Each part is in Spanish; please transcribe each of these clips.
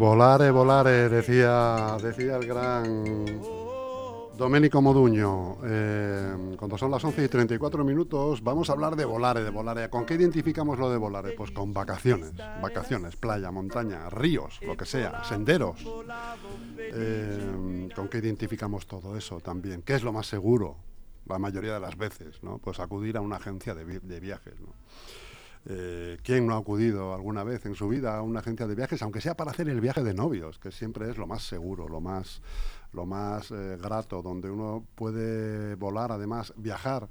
Volare, volare, decía, decía el gran Domenico Moduño, eh, cuando son las 11 y 34 minutos, vamos a hablar de volare, de volare. ¿Con qué identificamos lo de volare? Pues con vacaciones, vacaciones, playa, montaña, ríos, lo que sea, senderos. Eh, ¿Con qué identificamos todo eso también? ¿Qué es lo más seguro? La mayoría de las veces, ¿no? Pues acudir a una agencia de, viajes, eh, ¿Quién no ha acudido alguna vez en su vida a una agencia de viajes, aunque sea para hacer el viaje de novios, que siempre es lo más seguro, lo más lo más eh, grato, donde uno puede volar, además viajar,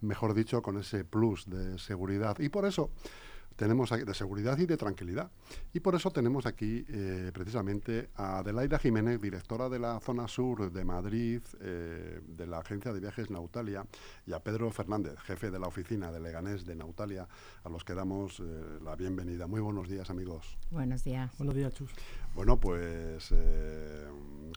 mejor dicho, con ese plus de seguridad. Y por eso tenemos de seguridad y de tranquilidad. Y por eso tenemos aquí eh, precisamente a Adelaida Jiménez, directora de la zona sur de Madrid, eh, de la agencia de viajes Nautalia, y a Pedro Fernández, jefe de la oficina de Leganés de Nautalia, a los que damos la bienvenida. Muy buenos días, amigos. Buenos días. Buenos días, Chus. Bueno, pues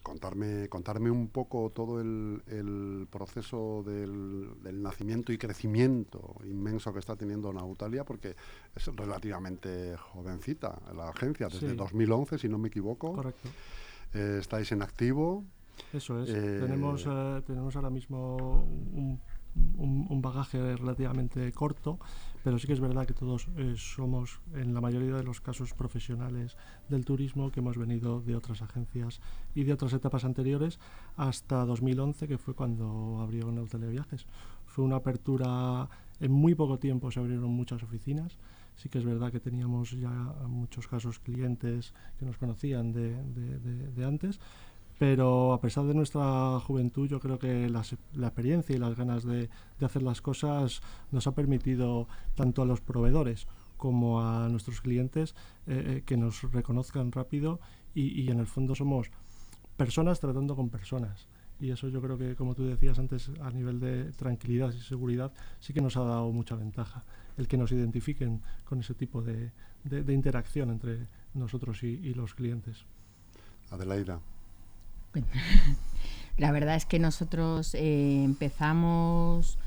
contarme, contarme un poco todo el, proceso del, nacimiento y crecimiento inmenso que está teniendo Nautalia, porque es relativamente jovencita la agencia, desde 2011, si no me equivoco. Correcto. Eh, estáis en activo. Eso es. Eh, tenemos, eh, tenemos ahora mismo un, un, bagaje relativamente corto pero sí que es verdad que todos eh, somos, en la mayoría de los casos, profesionales del turismo que hemos venido de otras agencias y de otras etapas anteriores hasta 2011, que fue cuando abrió Nautalia Viajes. Fue una apertura, en muy poco tiempo se abrieron muchas oficinas. Sí que es verdad que teníamos ya muchos casos clientes que nos conocían de, de antes, pero a pesar de nuestra juventud, yo creo que la, experiencia y las ganas de, hacer las cosas nos ha permitido tanto a los proveedores como a nuestros clientes eh, eh, que nos reconozcan rápido y, en el fondo somos personas tratando con personas. Y eso yo creo que, como tú decías antes, a nivel de tranquilidad y seguridad, sí que nos ha dado mucha ventaja el que nos identifiquen con ese tipo de, interacción entre nosotros y, y los clientes. Adelaida. La verdad es que nosotros eh, empezamos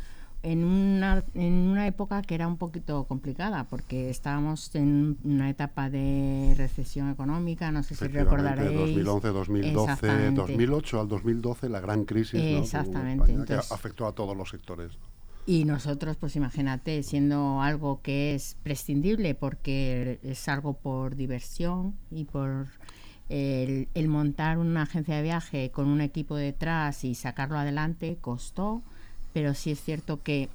en una, en una época que era un poquito complicada porque estábamos en una etapa de recesión económica, no sé si recordaréis. 2011, 2012, 2008 al 2012 la gran crisis Exactamente. que afectó a todos los sectores. Y nosotros, pues imagínate, siendo algo que es prescindible porque es algo por diversión y por el, montar una agencia de viaje con un equipo detrás y sacarlo adelante costó, pero sí es cierto que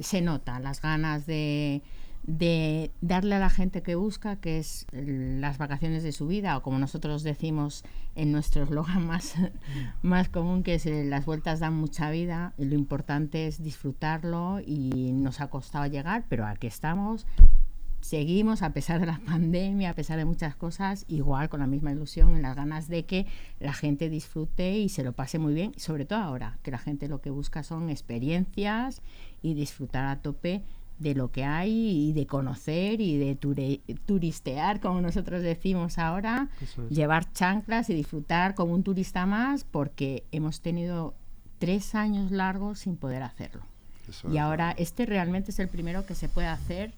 se nota las ganas de, de darle a la gente que busca, que es las vacaciones de su vida, o como nosotros decimos en nuestro eslogan más, más común, que es eh, las vueltas dan mucha vida, lo importante es disfrutarlo y nos ha costado llegar, pero aquí estamos seguimos, a pesar de la pandemia, a pesar de muchas cosas, igual con la misma ilusión, en las ganas de que la gente disfrute y se lo pase muy bien, sobre todo ahora, que la gente lo que busca son experiencias y disfrutar a tope de lo que hay y de conocer y de turistear, como nosotros decimos ahora, llevar chanclas y disfrutar como un turista más, porque hemos tenido tres años largos sin poder hacerlo. y ahora este realmente es el primero que se puede hacer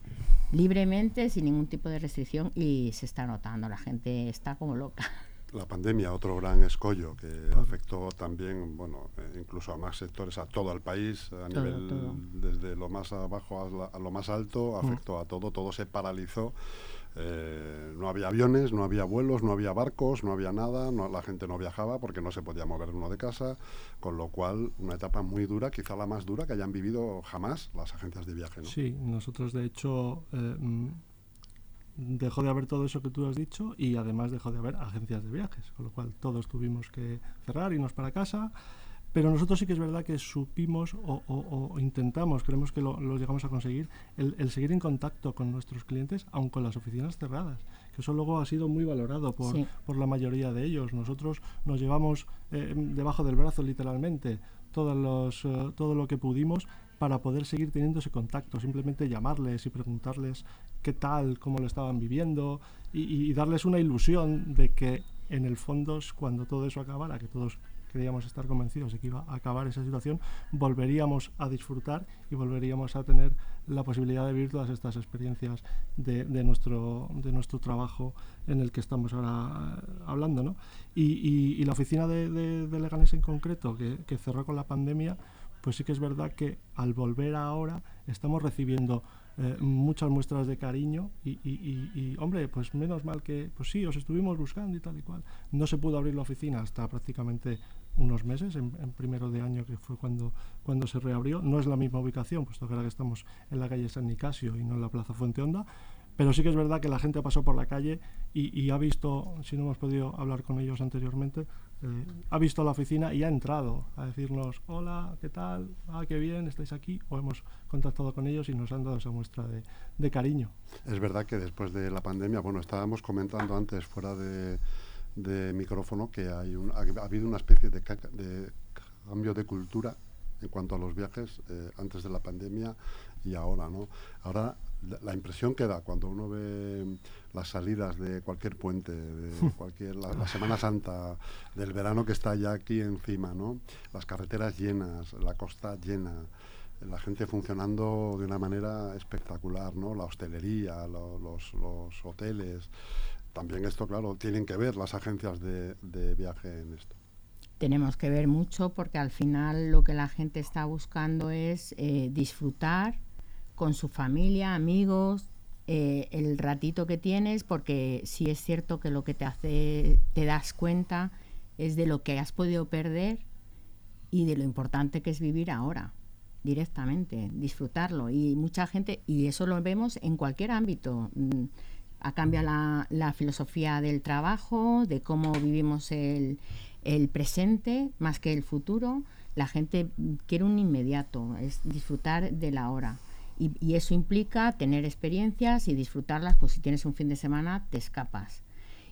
libremente, sin ningún tipo de restricción y se está notando, la gente está como loca. La pandemia, otro gran escollo que afectó también, bueno, eh, incluso a más sectores, a todo el país, a nivel desde lo más abajo a, lo más alto, afectó a todo, todo se paralizó eh, no había aviones, no había vuelos, no había barcos, no había nada, la gente no viajaba porque no se podía mover uno de casa, con lo cual una etapa muy dura, quizá la más dura que hayan vivido jamás las agencias de viaje. ¿no? Sí, nosotros de hecho eh, dejó de haber todo eso que tú has dicho y además dejó de haber agencias de viajes, con lo cual todos tuvimos que cerrar, irnos para casa pero nosotros sí que es verdad que supimos o, intentamos, creemos que lo, llegamos a conseguir, el, seguir en contacto con nuestros clientes, aun con las oficinas cerradas, que eso luego ha sido muy valorado por, por la mayoría de ellos. Nosotros nos llevamos eh, debajo del brazo literalmente todos los, eh, todo lo que pudimos para poder seguir teniendo ese contacto, simplemente llamarles y preguntarles qué tal, cómo lo estaban viviendo y darles una ilusión de que en el fondo cuando todo eso acabara, que todos creíamos estar convencidos de que iba a acabar esa situación, volveríamos a disfrutar y volveríamos a tener la posibilidad de vivir todas estas experiencias de, nuestro, de nuestro trabajo en el que estamos ahora eh, hablando. ¿no? Y, la oficina de, de, Leganés en concreto, que, cerró con la pandemia, pues sí que es verdad que al volver ahora estamos recibiendo eh, muchas muestras de cariño y, hombre, pues menos mal que, pues sí, os estuvimos buscando y tal y cual. No se pudo abrir la oficina hasta prácticamente unos meses, en, primero de año que fue cuando, cuando se reabrió. No es la misma ubicación, puesto que ahora que estamos en la calle San Nicasio y no en la Plaza Fuente Honda, pero sí que es verdad que la gente pasó por la calle y, ha visto, si no hemos podido hablar con ellos anteriormente, eh, ha visto la oficina y ha entrado a decirnos, hola, ¿qué tal? Ah, qué bien, estáis aquí. O hemos contactado con ellos y nos han dado esa muestra de, cariño. Es verdad que después de la pandemia, bueno, estábamos comentando antes fuera de, micrófono que hay ha, habido una especie de, de cambio de cultura en cuanto a los viajes eh, antes de la pandemia y ahora, ¿no? Ahora la, impresión que da cuando uno ve las salidas de cualquier puente, de cualquier la, Semana Santa, del verano que está ya aquí encima, ¿no? Las carreteras llenas, la costa llena, la gente funcionando de una manera espectacular, ¿no? La hostelería, los, los, hoteles. También esto, claro, tienen que ver las agencias de, de viaje en esto tenemos que ver mucho porque al final lo que la gente está buscando es eh, disfrutar con su familia, amigos, eh, el ratito que tienes, porque sí es cierto que lo que te hace, te das cuenta es de lo que has podido perder y de lo importante que es vivir ahora directamente, disfrutarlo. Y mucha gente, y eso lo vemos en cualquier ámbito, mm, ha cambiado la, la filosofía del trabajo, de cómo vivimos el, presente más que el futuro. La gente quiere un inmediato, es disfrutar de la hora. Y, eso implica tener experiencias y disfrutarlas, pues si tienes un fin de semana te escapas.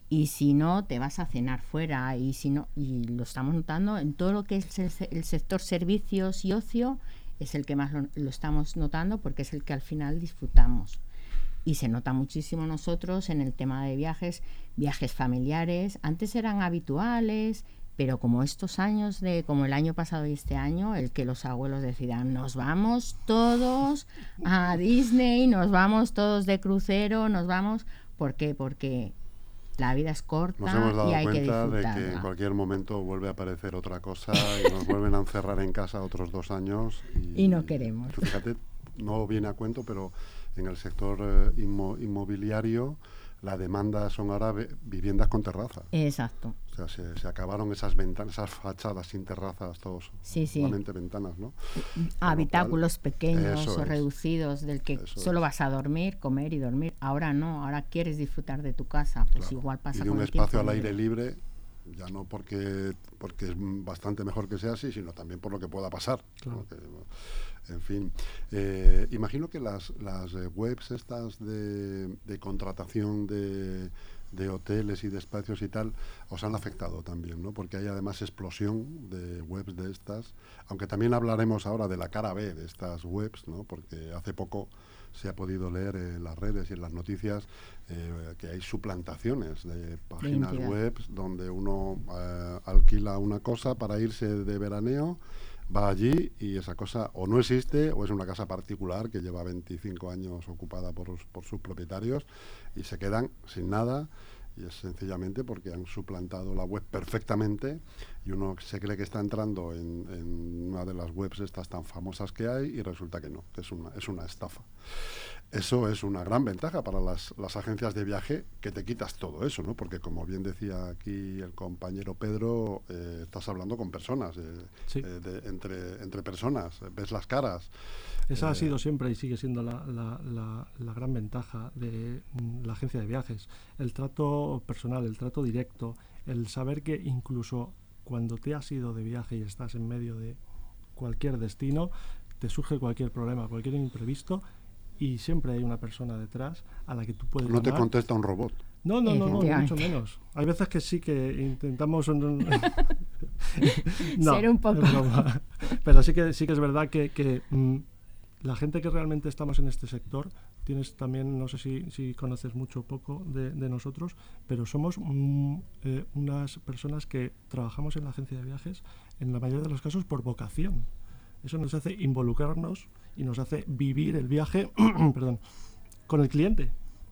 Y si no, te vas a cenar fuera. Y si no, y lo estamos notando en todo lo que es el, sector servicios y ocio, es el que más lo, estamos notando porque es el que al final disfrutamos. Y se nota muchísimo nosotros en el tema de viajes, viajes familiares. Antes eran habituales, pero como estos años de como el año pasado y este año el que los abuelos decidan nos vamos todos a Disney nos vamos todos de crucero nos vamos ¿por qué? porque la vida es corta nos hemos dado y hay cuenta de que en cualquier momento vuelve a aparecer otra cosa y nos vuelven a encerrar en casa otros dos años y, no queremos fíjate no viene a cuento pero en el sector eh, inmobiliario la demanda son ahora viviendas con terraza. Exacto. O sea, se, acabaron esas ventanas, esas fachadas sin terrazas, todos sí, sí. solamente ventanas, ¿no? Habitáculos pequeños o reducidos del que solo vas a dormir, comer y dormir. Ahora no, ahora quieres disfrutar de tu casa, pues igual pasa y de un espacio al aire libre ya no porque porque es bastante mejor que sea así, sino también por lo que pueda pasar. En fin, eh, imagino que las, las eh, webs estas de, de contratación de, de, hoteles y de espacios y tal os han afectado también, ¿no? Porque hay además explosión de webs de estas, aunque también hablaremos ahora de la cara B de estas webs, ¿no? Porque hace poco se ha podido leer en las redes y en las noticias eh, que hay suplantaciones de páginas web donde uno eh, alquila una cosa para irse de veraneo, va allí y esa cosa o no existe o es una casa particular que lleva 25 años ocupada por, por sus propietarios y se quedan sin nada y es sencillamente porque han suplantado la web perfectamente y uno se cree que está entrando en, una de las webs estas tan famosas que hay y resulta que no, que es una, es una estafa. Eso es una gran ventaja para las, las agencias de viaje, que te quitas todo eso, ¿no? Porque como bien decía aquí el compañero Pedro, eh, estás hablando con personas, eh, eh, entre, entre personas, ves las caras. Esa ha sido siempre y sigue siendo la, la, la, gran ventaja de mm, la agencia de viajes. El trato personal, el trato directo, el saber que incluso cuando te has ido de viaje y estás en medio de cualquier destino, te surge cualquier problema, cualquier imprevisto y siempre hay una persona detrás a la que tú puedes No te contesta un robot. No, no, no, no, mucho menos. Hay veces que sí que intentamos no, Ser un poco. es broma. Pero sí que sí que es verdad que, que, mm, la gente que realmente estamos en este sector tienes también no sé si, conoces mucho o poco de, de nosotros, pero somos mm, eh, unas personas que trabajamos en la agencia de viajes en la mayoría de los casos por vocación. Eso nos hace involucrarnos y nos hace vivir el viaje, perdón, con el cliente.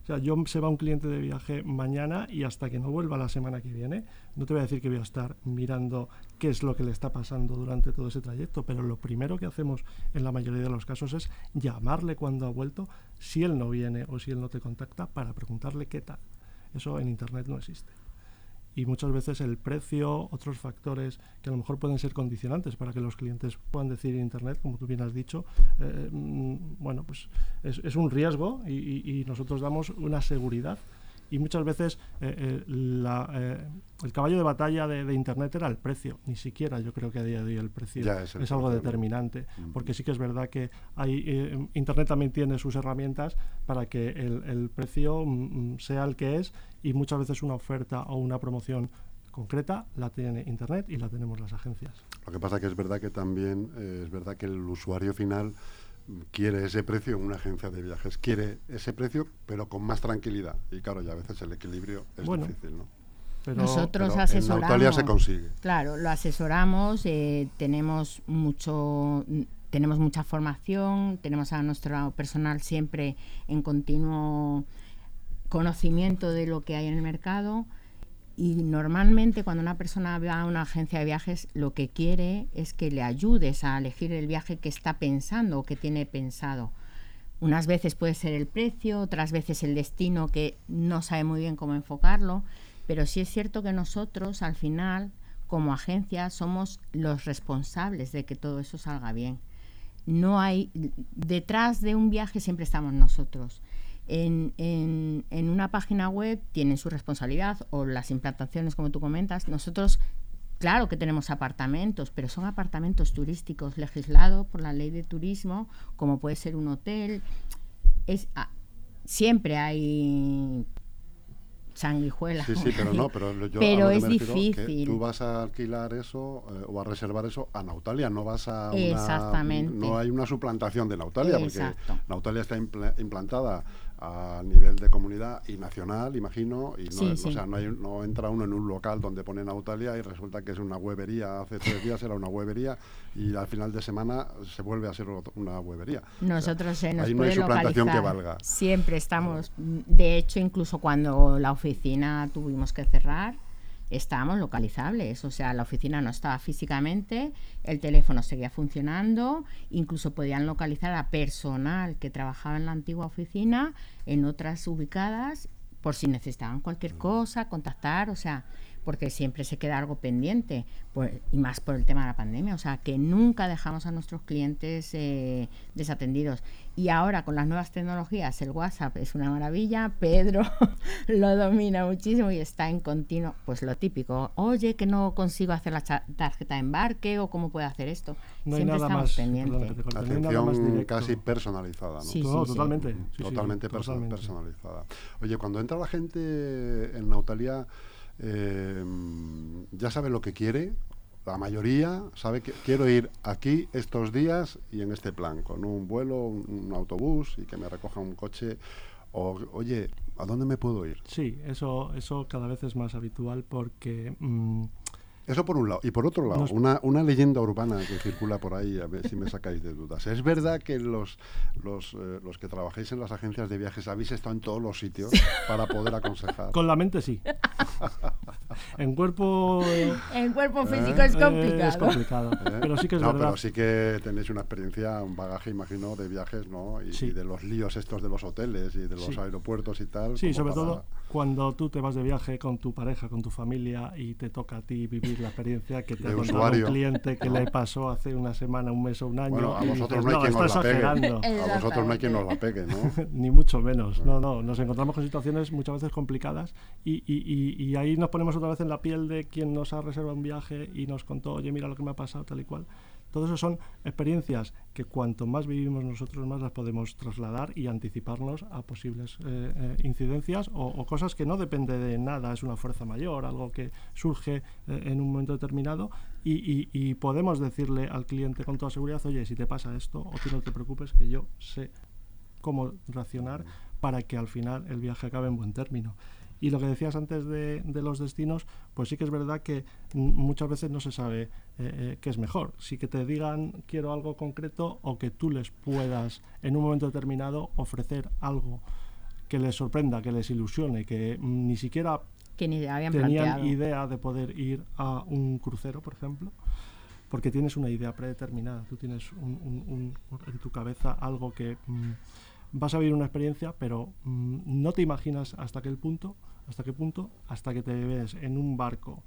Sea, yo se va un cliente de viaje mañana y hasta que no vuelva la semana que viene, no te voy a decir que voy a estar mirando qué es lo que le está pasando durante todo ese trayecto, pero lo primero que hacemos en la mayoría de los casos es llamarle cuando ha vuelto, si él no viene o si él no te contacta, para preguntarle qué tal. Eso en Internet no existe. Y muchas veces el precio, otros factores que a lo mejor pueden ser condicionantes para que los clientes puedan decir en Internet, como tú bien has dicho, eh, mm, bueno, pues es, un riesgo y- y nosotros damos una seguridad. Y muchas veces eh, eh, la, eh, el caballo de batalla de, de Internet era el precio. Ni siquiera yo creo que a día de hoy el precio Ya es el es algo determinante. Porque sí que es verdad que hay, eh, Internet también tiene sus herramientas para que el, el precio mm, mm, sea el que es y muchas veces una oferta o una promoción concreta la tiene Internet y la tenemos las agencias. Lo que pasa que es verdad que también eh, es verdad que el usuario final quiere ese precio en una agencia de viajes, quiere ese precio pero con más tranquilidad y claro, ya a veces el equilibrio es Bueno, difícil, ¿no? Pero Nosotros Pero en asesoramos. Nautalia se consigue. Claro, lo asesoramos, eh, tenemos mucho tenemos mucha formación, tenemos a nuestro personal siempre en continuo conocimiento de lo que hay en el mercado y normalmente cuando una persona va a una agencia de viajes lo que quiere es que le ayudes a elegir el viaje que está pensando o que tiene pensado. Unas veces puede ser el precio, otras veces el destino que no sabe muy bien cómo enfocarlo, pero sí es cierto que nosotros al final como agencia somos los responsables de que todo eso salga bien. No hay detrás de un viaje siempre estamos nosotros. En, en, en una página web tienen su responsabilidad o las implantaciones como tú comentas. Nosotros Claro que tenemos apartamentos, pero son apartamentos turísticos legislados por la ley de turismo, como puede ser un hotel. Es, ah, siempre hay sanguijuelas. Sí, sí, pero no, pero yo a Pero es difícil. tú vas a alquilar eso eh, o a reservar eso a Nautalia, no vas a una, Exactamente. no hay una suplantación de Nautalia Exacto. porque Nautalia está impla- implantada a nivel de comunidad y nacional, imagino, y no, Sí, o sí. sea, no, hay- no entra uno en un local donde pone Nautalia y resulta que es una huevería, hace tres días era una huevería y al final de semana se vuelve a ser una huevería. O sea, Nosotros se nos ahí no hay que valga. Siempre estamos, de hecho, incluso cuando la oficina tuvimos que cerrar, estábamos localizables. O sea, la oficina no estaba físicamente, el teléfono seguía funcionando, incluso podían localizar a personal que trabajaba en la antigua oficina, en otras ubicadas, por si necesitaban cualquier cosa, contactar, o sea, porque siempre se queda algo pendiente, por- y más por el tema de la pandemia, o sea, que nunca dejamos a nuestros clientes eh, desatendidos. Y ahora con las nuevas tecnologías, el WhatsApp es una maravilla, Pedro lo domina muchísimo y está en continuo, pues lo típico, oye, que no consigo hacer la tarjeta de embarque o cómo puedo hacer esto. no hay siempre nada estamos más, pendientes. hay nada más Atención directo. casi personalizada, ¿no? Sí, No, sí, sí. totalmente. sí, totalmente. personalizada. Oye, cuando entra la gente en Nautalia, eh, ya sabe lo que quiere. La mayoría sabe que quiero ir aquí estos días y en este plan, con un vuelo, un, un autobús y que me recoja un coche. O, oye, ¿a dónde me puedo ir? Sí, eso, eso cada vez es más habitual porque mm, Eso por un lado. Y por otro lado, Nos- una, una leyenda urbana que circula por ahí, a ver si me sacáis de dudas. ¿Es verdad que los, los, eh, los que trabajáis en las agencias de viajes habéis estado en todos los sitios para poder aconsejar? con la mente sí. en cuerpo eh, En cuerpo físico Eh, es eh, complicado. es complicado. ¿Eh? Pero sí que es no, verdad. pero sí que tenéis una experiencia, un bagaje, imagino, de viajes, ¿no? Y, Sí. y de los líos estos de los hoteles y de los Sí. aeropuertos y tal. Sí, sobre para- todo cuando tú te vas de viaje con tu pareja, con tu familia y te toca a ti vivir la experiencia que te ha contado un cliente que le pasó hace una semana, un mes o un año. Bueno, a vosotros dices, no hay quien está os la pegue. A vosotros no hay quien nos la pegue, ¿no? Ni mucho menos. No, no. Nos encontramos con situaciones muchas veces complicadas y, y- y- y ahí nos ponemos otra vez en la piel de quien nos ha reservado un viaje y nos contó, oye, mira lo que me ha pasado, tal y cual. Todo eso son experiencias que cuanto más vivimos nosotros, más las podemos trasladar y anticiparnos a posibles eh, eh, incidencias o, cosas que no depende de nada, es una fuerza mayor, algo que surge eh, en un momento determinado y podemos decirle al cliente con toda seguridad, oye, si te pasa esto, o tú no te preocupes, que yo sé cómo reaccionar para que al final el viaje acabe en buen término. Y lo que decías antes de, de los destinos, pues sí que es verdad que muchas veces no se sabe eh, eh, qué es mejor. Si que te digan quiero algo concreto o que tú les puedas en un momento determinado ofrecer algo que les sorprenda, que les ilusione, que mm, ni siquiera Que ni habían tenían planteado. idea de poder ir a un crucero, por ejemplo, porque tienes una idea predeterminada, tú tienes un- un- un- en tu cabeza algo que mm, vas a vivir una experiencia, pero mm, no te imaginas hasta qué punto, hasta qué punto, hasta que te ves en un barco,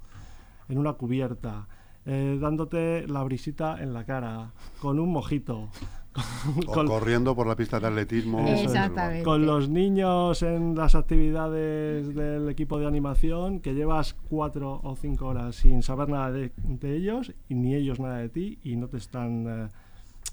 en una cubierta, eh, dándote la brisita en la cara, con un mojito, O con, corriendo por la pista de atletismo. Exactamente. con los niños en las actividades del equipo de animación, que llevas cuatro o cinco horas sin saber nada de, de ellos y ni ellos nada de ti y no te están eh,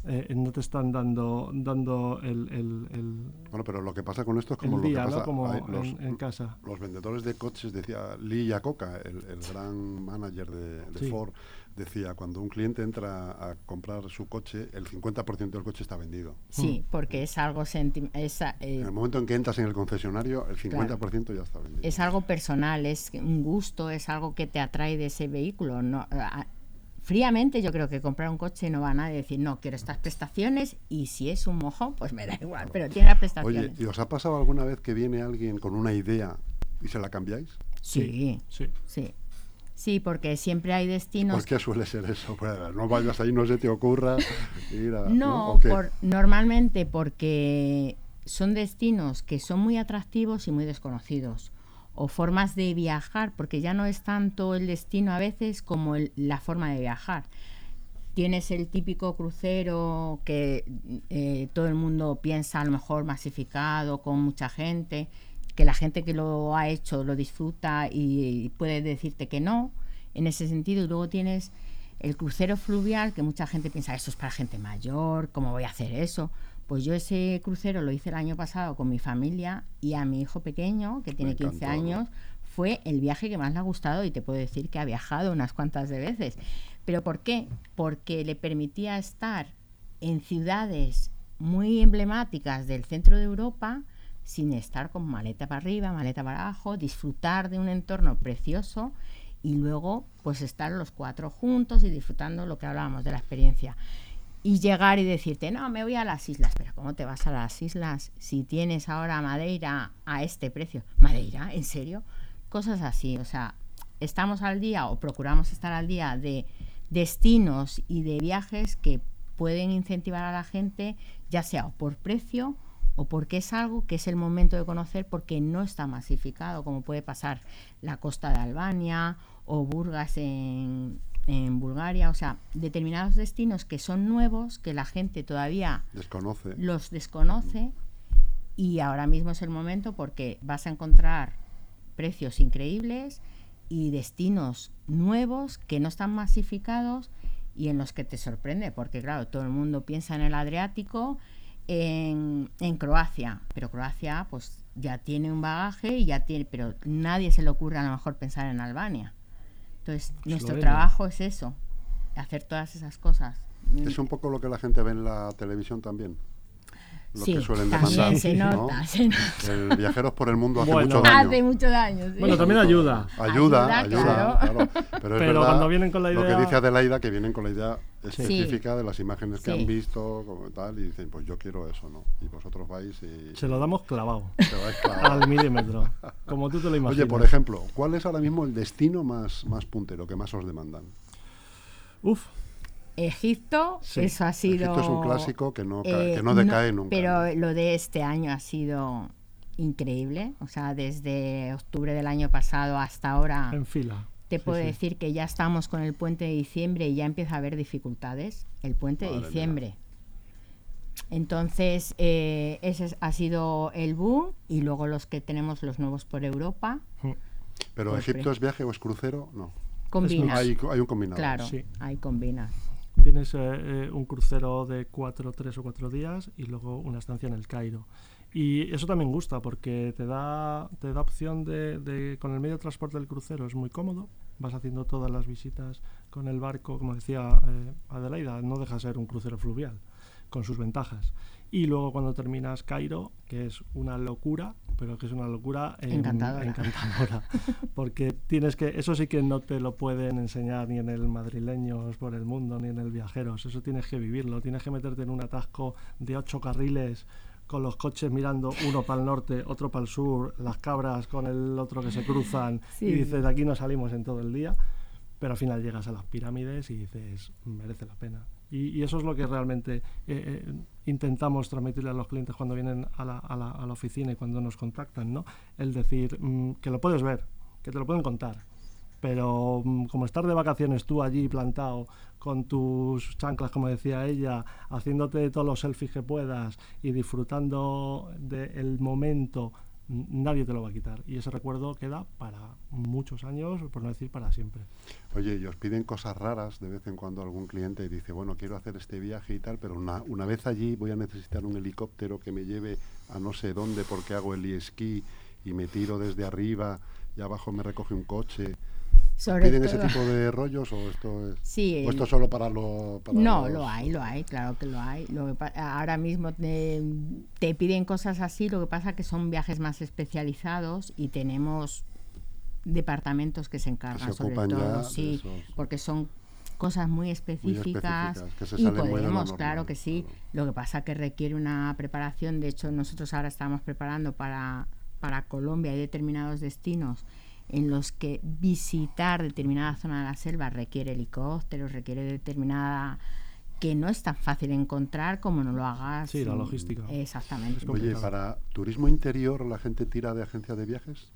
eh, no te están dando dando el, el- el- Bueno, pero lo que pasa con esto es como el lo día, que ¿no? pasa. Como hay los, en, en casa. los vendedores de coches, decía Lee Iacocca, el, el gran manager de, de Sí. Ford, decía, cuando un cliente entra a comprar su coche, el 50% del coche está vendido. Sí, porque es algo senti- es, eh, En el momento en que entras en el concesionario, el 50% ya está vendido. es algo personal, es un gusto, es algo que te atrae de ese vehículo. No, a- fríamente yo creo que comprar un coche no va a nadie decir, no, quiero estas prestaciones y si es un mojón, pues me da igual, pero tiene las prestaciones. Oye, ¿y os ha pasado alguna vez que viene alguien con una idea y se la cambiáis? sí, sí. sí. Sí, porque siempre hay destinos ¿Por qué suele ser eso? Pues, no vayas ahí, no se te ocurra ir a... No, por- normalmente porque son destinos que son muy atractivos y muy desconocidos. O formas de viajar, porque ya no es tanto el destino a veces como la forma de viajar. Tienes el típico crucero que eh, todo el mundo piensa a lo mejor masificado, con mucha gente, que la gente que lo ha hecho lo disfruta y puede decirte que no, en ese sentido. Y luego tienes el crucero fluvial, que mucha gente piensa, eso es para gente mayor, ¿cómo voy a hacer eso? Pues yo ese crucero lo hice el año pasado con mi familia y a mi hijo pequeño, que tiene 15 encantó, ¿no? años, fue el viaje que más le ha gustado y te puedo decir que ha viajado unas cuantas de veces. ¿Pero por qué? Porque le permitía estar en ciudades muy emblemáticas del centro de Europa sin estar con maleta para arriba, maleta para abajo, disfrutar de un entorno precioso y luego pues estar los cuatro juntos y disfrutando lo que hablábamos de la experiencia. Y llegar y decirte, no, me voy a las islas. Pero ¿cómo te vas a las islas si tienes ahora Madeira a este precio? Madeira, ¿en serio? Cosas así, o sea, estamos al día o procuramos estar al día de destinos y de viajes que pueden incentivar a la gente, ya sea por precio o porque es algo que es el momento de conocer porque no está masificado, como puede pasar la costa de Albania o Burgas en, en Bulgaria, o sea, determinados destinos que son nuevos, que la gente todavía Desconoce. los desconoce y ahora mismo es el momento porque vas a encontrar precios increíbles y destinos nuevos que no están masificados y en los que te sorprende, porque claro, todo el mundo piensa en el Adriático, en, en Croacia, pero Croacia pues ya tiene un bagaje y ya tiene, pero nadie se le ocurre a lo mejor pensar en Albania. Entonces, nuestro trabajo es eso, hacer todas esas cosas. Es un poco lo que la gente ve en la televisión también. Lo sí, que suelen también demandar. se ¿no? se nota. El Viajeros por el Mundo hace Bueno. mucho daño. Hace mucho daño. sí. Bueno, también ayuda. Ayuda, Ayuda, ayuda, claro. claro. Pero es Pero verdad cuando vienen con la lo que idea- dice Adelaida, que vienen con la idea específica de las imágenes que han visto, como tal, y dicen, pues yo quiero eso, ¿no? Y vosotros vais y... Se lo damos clavado. te vais clavado. al milímetro. Como tú te lo imaginas. Oye, por ejemplo, ¿cuál es ahora mismo el destino más, más puntero que más os demandan? Uf, Egipto, Sí. eso ha sido. Egipto es un clásico que no, ca- eh, que no decae nunca. Pero ¿no? lo de este año ha sido increíble. O sea, desde octubre del año pasado hasta ahora En fila. te Sí, puedo sí. decir que ya estamos con el puente de diciembre y ya empieza a haber dificultades. El puente Madre de mía. diciembre. Entonces, eh, ese es- ha sido el boom y luego los que tenemos los nuevos por Europa. Pero Pues Egipto es viaje o es crucero, no. Combinas. Hay, hay un combinado. Claro, Sí. hay combinas. Tienes eh, eh, un crucero de cuatro, tres o cuatro días y luego una estancia en el Cairo. Y eso también gusta porque te da, te da opción de, de- con el medio de transporte del crucero, es muy cómodo. Vas haciendo todas las visitas con el barco, como decía eh, Adelaida, no deja de ser un crucero fluvial, con sus ventajas. Y luego cuando terminas Cairo, que es una locura, pero que es una locura en- Encantadora. encantadora, porque tienes que, eso sí que no te lo pueden enseñar ni en el madrileños por el mundo, ni en el viajeros, eso tienes que vivirlo, tienes que meterte en un atasco de ocho carriles con los coches mirando uno para el norte, otro para el sur, las cabras con el otro que se cruzan Sí. y dices, de aquí no salimos en todo el día, pero al final llegas a las pirámides y dices, merece la pena. Y, eso es lo que realmente eh, eh, intentamos transmitirle a los clientes cuando vienen a la, a la- a la oficina y cuando nos contactan, ¿no? El decir mm, que lo puedes ver, que te lo pueden contar, pero mm, como estar de vacaciones tú allí plantado con tus chanclas, como decía ella, haciéndote todos los selfies que puedas y disfrutando del momento, n- nadie te lo va a quitar. Y ese recuerdo queda para muchos años, por no decir para siempre. Oye, y os piden cosas raras de vez en cuando algún cliente y dice, bueno, quiero hacer este viaje y tal, pero una, una vez allí voy a necesitar un helicóptero que me lleve a no sé dónde porque hago el esquí y me tiro desde arriba y abajo me recoge un coche. Sobre ¿Piden ese tipo de rollos o esto es, Sí, o esto el- solo para, lo, para No, los- lo hay, lo hay, claro que lo hay. Lo que ahora mismo te, te piden cosas así, lo que pasa que son viajes más especializados y tenemos departamentos que se encargan se sobre todo, sí, porque son cosas muy específicas, específicas, que se y muy podemos, claro que sí. claro. Lo que pasa que requiere una preparación. De hecho, nosotros ahora estamos preparando para, para Colombia hay determinados destinos en los que visitar determinada zona de la selva requiere helicópteros, requiere determinada que no es tan fácil encontrar como no lo hagas. Sí, la logística. Exactamente. Oye, para turismo interior la gente tira de agencia de viajes.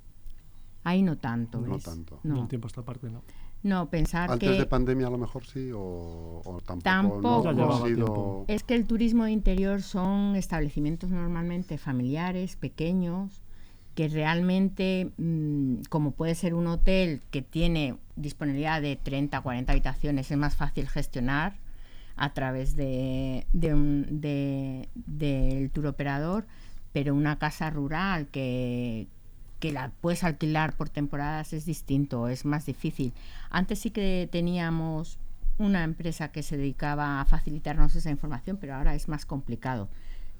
Ahí no tanto. No ¿ves? tanto. No. No, Un tiempo a esta parte, ¿no? no, pensar Antes que de pandemia a lo mejor sí o, o tampoco. Tampoco. No, no sido-. Es que el turismo interior son establecimientos normalmente familiares, pequeños, que realmente, mm, como puede ser un hotel que tiene disponibilidad de 30, 40 habitaciones, es más fácil gestionar a través de, de un- de- del tour operador, pero una casa rural que, que la puedes alquilar por temporadas es distinto, es más difícil. Antes sí que teníamos una empresa que se dedicaba a facilitarnos esa información, pero ahora es más complicado.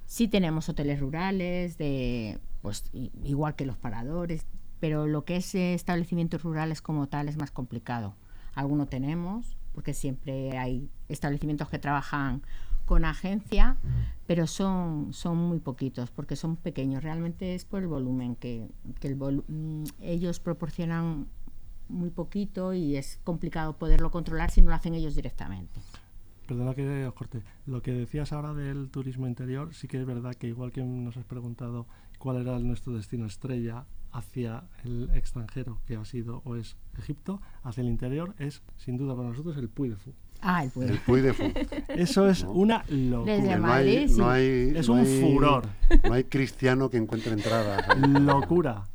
Sí tenemos hoteles rurales, de, pues igual que los paradores, pero lo que es eh, establecimientos rurales como tal es más complicado. Alguno tenemos, porque siempre hay establecimientos que trabajan con agencia, pero son, son muy poquitos, porque son pequeños. Realmente es por el volumen, que, que el volu- mm, ellos proporcionan muy poquito y es complicado poderlo controlar si no lo hacen ellos directamente. Perdona que os corte. Lo que decías ahora del turismo interior, sí que es verdad que igual que nos has preguntado cuál era nuestro destino estrella hacia el extranjero, que ha sido o es Egipto, hacia el interior es sin duda para nosotros el Puy de Fou. Ah, el pueblo. El Puy de Fou. Eso es No. una Desde locura. Que no hay, Madrid, sí. no hay- Es no un hay- furor. No hay cristiano que encuentre entradas. Locura.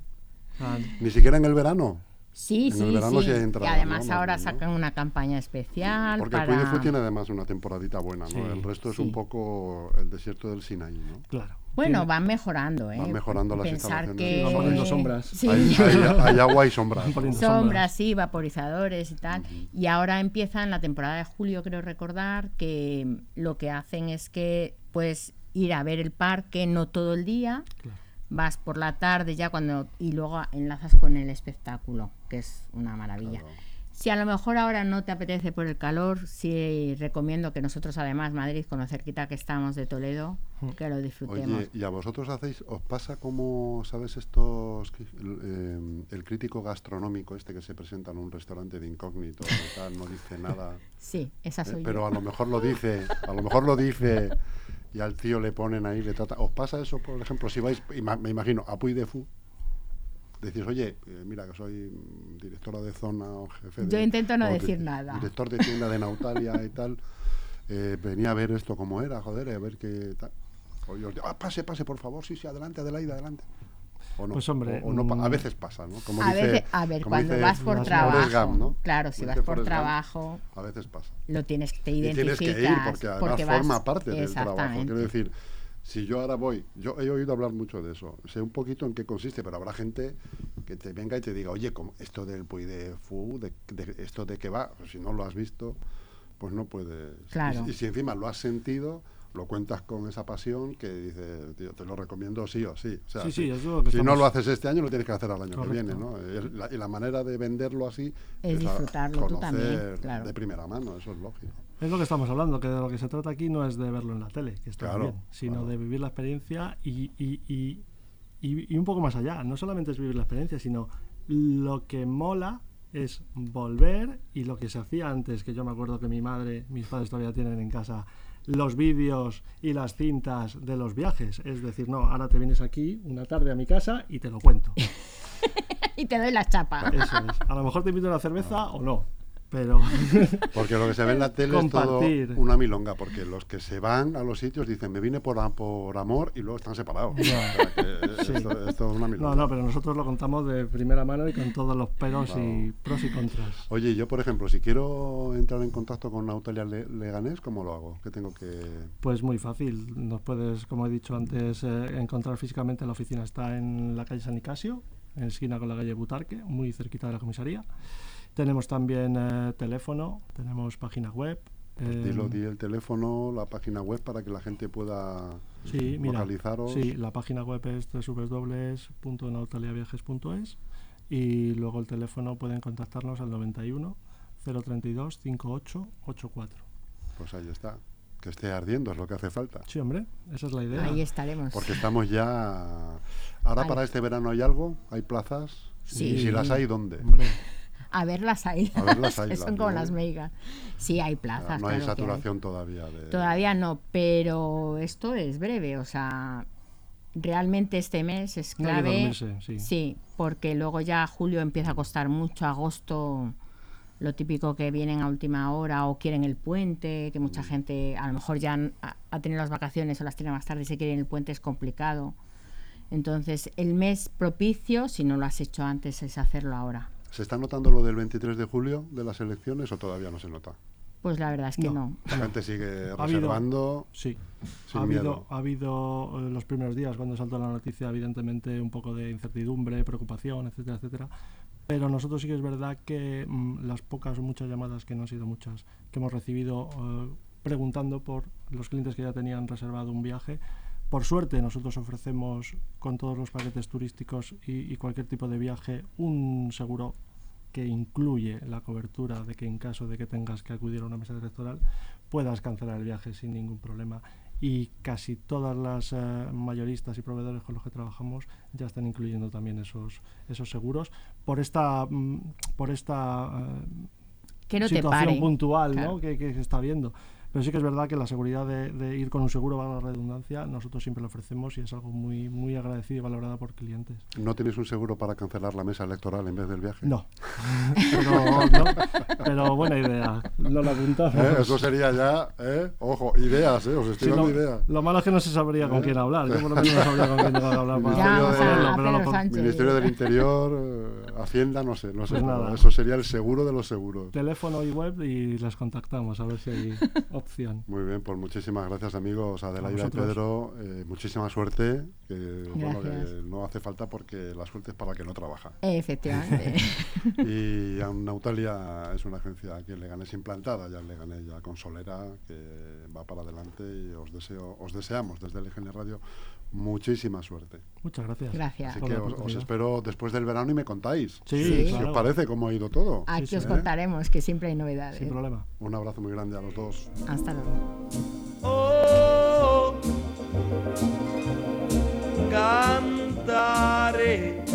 Ni siquiera en el verano. Sí, En el sí, verano sí. y además ¿no? ahora sacan una campaña especial Porque el para... Puy de Fou tiene además una temporadita buena, ¿no? Sí, el resto es un poco el desierto del Sinaí, ¿no? claro. Bueno, van mejorando, ¿eh? Van mejorando las Pensar instalaciones. que... Van poniendo sombras. Sí. Hay, hay- hay agua y sombras. Sombras, sombras. sí, vaporizadores y tal. Y ahora empieza en la temporada de julio, creo recordar, que lo que hacen es que puedes ir a ver el parque no todo el día, Claro. Vas por la tarde ya cuando y luego enlazas con el espectáculo, que es una maravilla. Claro. Si a lo mejor ahora no te apetece por el calor, sí recomiendo que nosotros además Madrid, con lo cerquita que estamos de Toledo, Mm. que lo disfrutemos. Oye, ¿y a vosotros hacéis, os pasa como, sabes, estos, eh, el crítico gastronómico este que se presenta en un restaurante de incógnito y tal, no dice nada, Sí, esa eh, soy pero yo. a lo mejor lo dice, a lo mejor lo dice y al tío le ponen ahí, le trata. ¿Os pasa eso, por ejemplo, si vais, me imagino, a Puy de Fu? Decís, oye, eh, mira que soy mm, directora de zona o jefe de... Yo intento no decir nada. Director de tienda de Nautalia y tal. eh, venía a ver esto como era, joder, a ver qué tal. O yo os digo, ah, pase, pase, por favor, sí, sí, adelante, Adelaide, adelante. O no, Pues, hombre, o- o no a mm, veces pasa, ¿no? Como a, dice- veces, a ver, como cuando dice vas por trabajo, Gump, ¿no? claro, si Como vas por Gump, trabajo, a veces pasa. lo tienes te Y tienes que ir porque además vas- forma parte del trabajo. Quiero decir, si yo ahora voy, yo he oído hablar mucho de eso, sé un poquito en qué consiste, pero habrá gente que te venga y te diga, oye, ¿cómo- esto del Puy de Fu, de, de- esto de qué va, si no lo has visto, pues no puedes. Claro. Y, y si encima lo has sentido, lo cuentas con esa pasión que dices, tío, te lo recomiendo sí o sí. O sea, Sí, si, sí, es lo que si no lo haces este año, lo tienes que hacer al año Correcto. que viene, ¿no? Es la- y la manera de venderlo así Es a disfrutarlo tú también, claro. de primera mano, eso es lógico. Es lo que estamos hablando, que de lo que se trata aquí no es de verlo en la tele, que está Claro, bien, sino claro. de vivir la experiencia y, y- y- y- y un poco más allá. No solamente es vivir la experiencia, sino lo que mola es volver y lo que se hacía antes, que yo me acuerdo que mi madre, mis padres todavía tienen en casa los vídeos y las cintas de los viajes. Es decir, no, ahora te vienes aquí una tarde a mi casa y te lo cuento. y te doy la chapa. Eso es. A lo mejor te invito a una cerveza o no, pero Porque lo que se ve en la tele es todo Compartir. una milonga, porque los que se van a los sitios dicen, me vine por, por amor y luego están separados. O sea, que Sí. esto, esto es una milonga. No, no, pero nosotros lo contamos de primera mano y con todos los peros y pros y contras. Oye, yo por ejemplo, si quiero entrar en contacto con Nautalia Le- Leganés, ¿cómo lo hago? ¿Qué tengo que...? Pues muy fácil. Nos puedes, como he dicho antes, eh, encontrar físicamente. La oficina está en la calle San Nicasio, en esquina con la calle Butarque, muy cerquita de la comisaría. Tenemos también eh, teléfono, tenemos página web. Pues eh, dilo, di el teléfono, la página web para que la gente pueda sí, mira, localizaros. sí, la página web es www.nautaliaviajes.es y luego el teléfono pueden contactarnos al 91 032 5884. Pues ahí está. Que esté ardiendo es lo que hace falta. Sí, hombre, esa es la idea. Ahí estaremos. Porque estamos ya... Ahora para este verano hay algo, hay plazas. Sí. Y si las hay, ¿dónde? Hombre, A verlas ahí. A verlas ahí, Son las como las megas. Sí, hay plazas. no hay claro que saturación todavía de... Todavía no, pero esto es breve, o sea, realmente este mes es No clave. dormirse, sí. porque luego ya julio empieza a costar mucho, agosto lo típico que vienen a última hora o quieren el puente, que Mm. mucha gente a lo mejor ya ha, tenido las vacaciones o las tiene más tarde y se quiere ir el puente es complicado. Entonces, el mes propicio, si no lo has hecho antes, es hacerlo ahora. ¿Se está notando lo del 23 de julio de las elecciones o todavía no se nota? Pues la verdad es que No. no. La gente sigue Ha habido- reservando. Sí. Sin ha habido, miedo. ha habido eh, los primeros días cuando saltó la noticia, evidentemente un poco de incertidumbre, preocupación, etcétera, etcétera. Pero nosotros sí que es verdad que mm, las pocas o muchas llamadas, que no han sido muchas, que hemos recibido eh, preguntando por los clientes que ya tenían reservado un viaje, por suerte nosotros ofrecemos con todos los paquetes turísticos y, y cualquier tipo de viaje un seguro que incluye la cobertura de que en caso de que tengas que acudir a una mesa electoral puedas cancelar el viaje sin ningún problema y casi todas las eh, mayoristas y proveedores con los que trabajamos ya están incluyendo también esos esos seguros por esta mm, por esta eh, Que no te situación pare. puntual Claro. ¿no? que, que se está viendo pero sí que es verdad que la seguridad de, de ir con un seguro, valga la redundancia, nosotros siempre lo ofrecemos y es algo muy, muy agradecido y valorado por clientes. ¿No tenéis un seguro para cancelar la mesa electoral en vez del viaje? No. pero, no, pero buena idea. No lo apuntamos. ¿Eh? Eso sería ya, ¿eh? ojo, ideas, ¿eh? os estoy Sí, dando lo, ideas. lo malo es que no se sabría con quién hablar. Yo por lo menos no sabría con quién tengo que hablar para Llamamos a- hacerlo, a pero Sánchez. Ministerio del Interior, eh, Hacienda, no sé, no sé. Pues nada. Eso sería el seguro de los seguros. teléfono y web y les contactamos a ver si hay opción. Muy bien, pues muchísimas gracias amigos, Adelaida y. Pedro, eh, muchísima suerte, que, bueno, que no hace falta porque la suerte es para el que no trabaja. Efectivamente. Y Aun Nautalia es una agencia aquí en Leganés implantada, ya en Leganés, ya con Solera, que va para adelante y os deseo, os deseamos desde el IGN Radio muchísima suerte. Muchas gracias. Gracias. Así que os, espero después del verano y me contáis. Si os parece cómo ha ido todo. Aquí os contaremos, que siempre hay novedades. Sin problema. Un abrazo muy grande a los dos. Hasta luego. Oh, cantaré.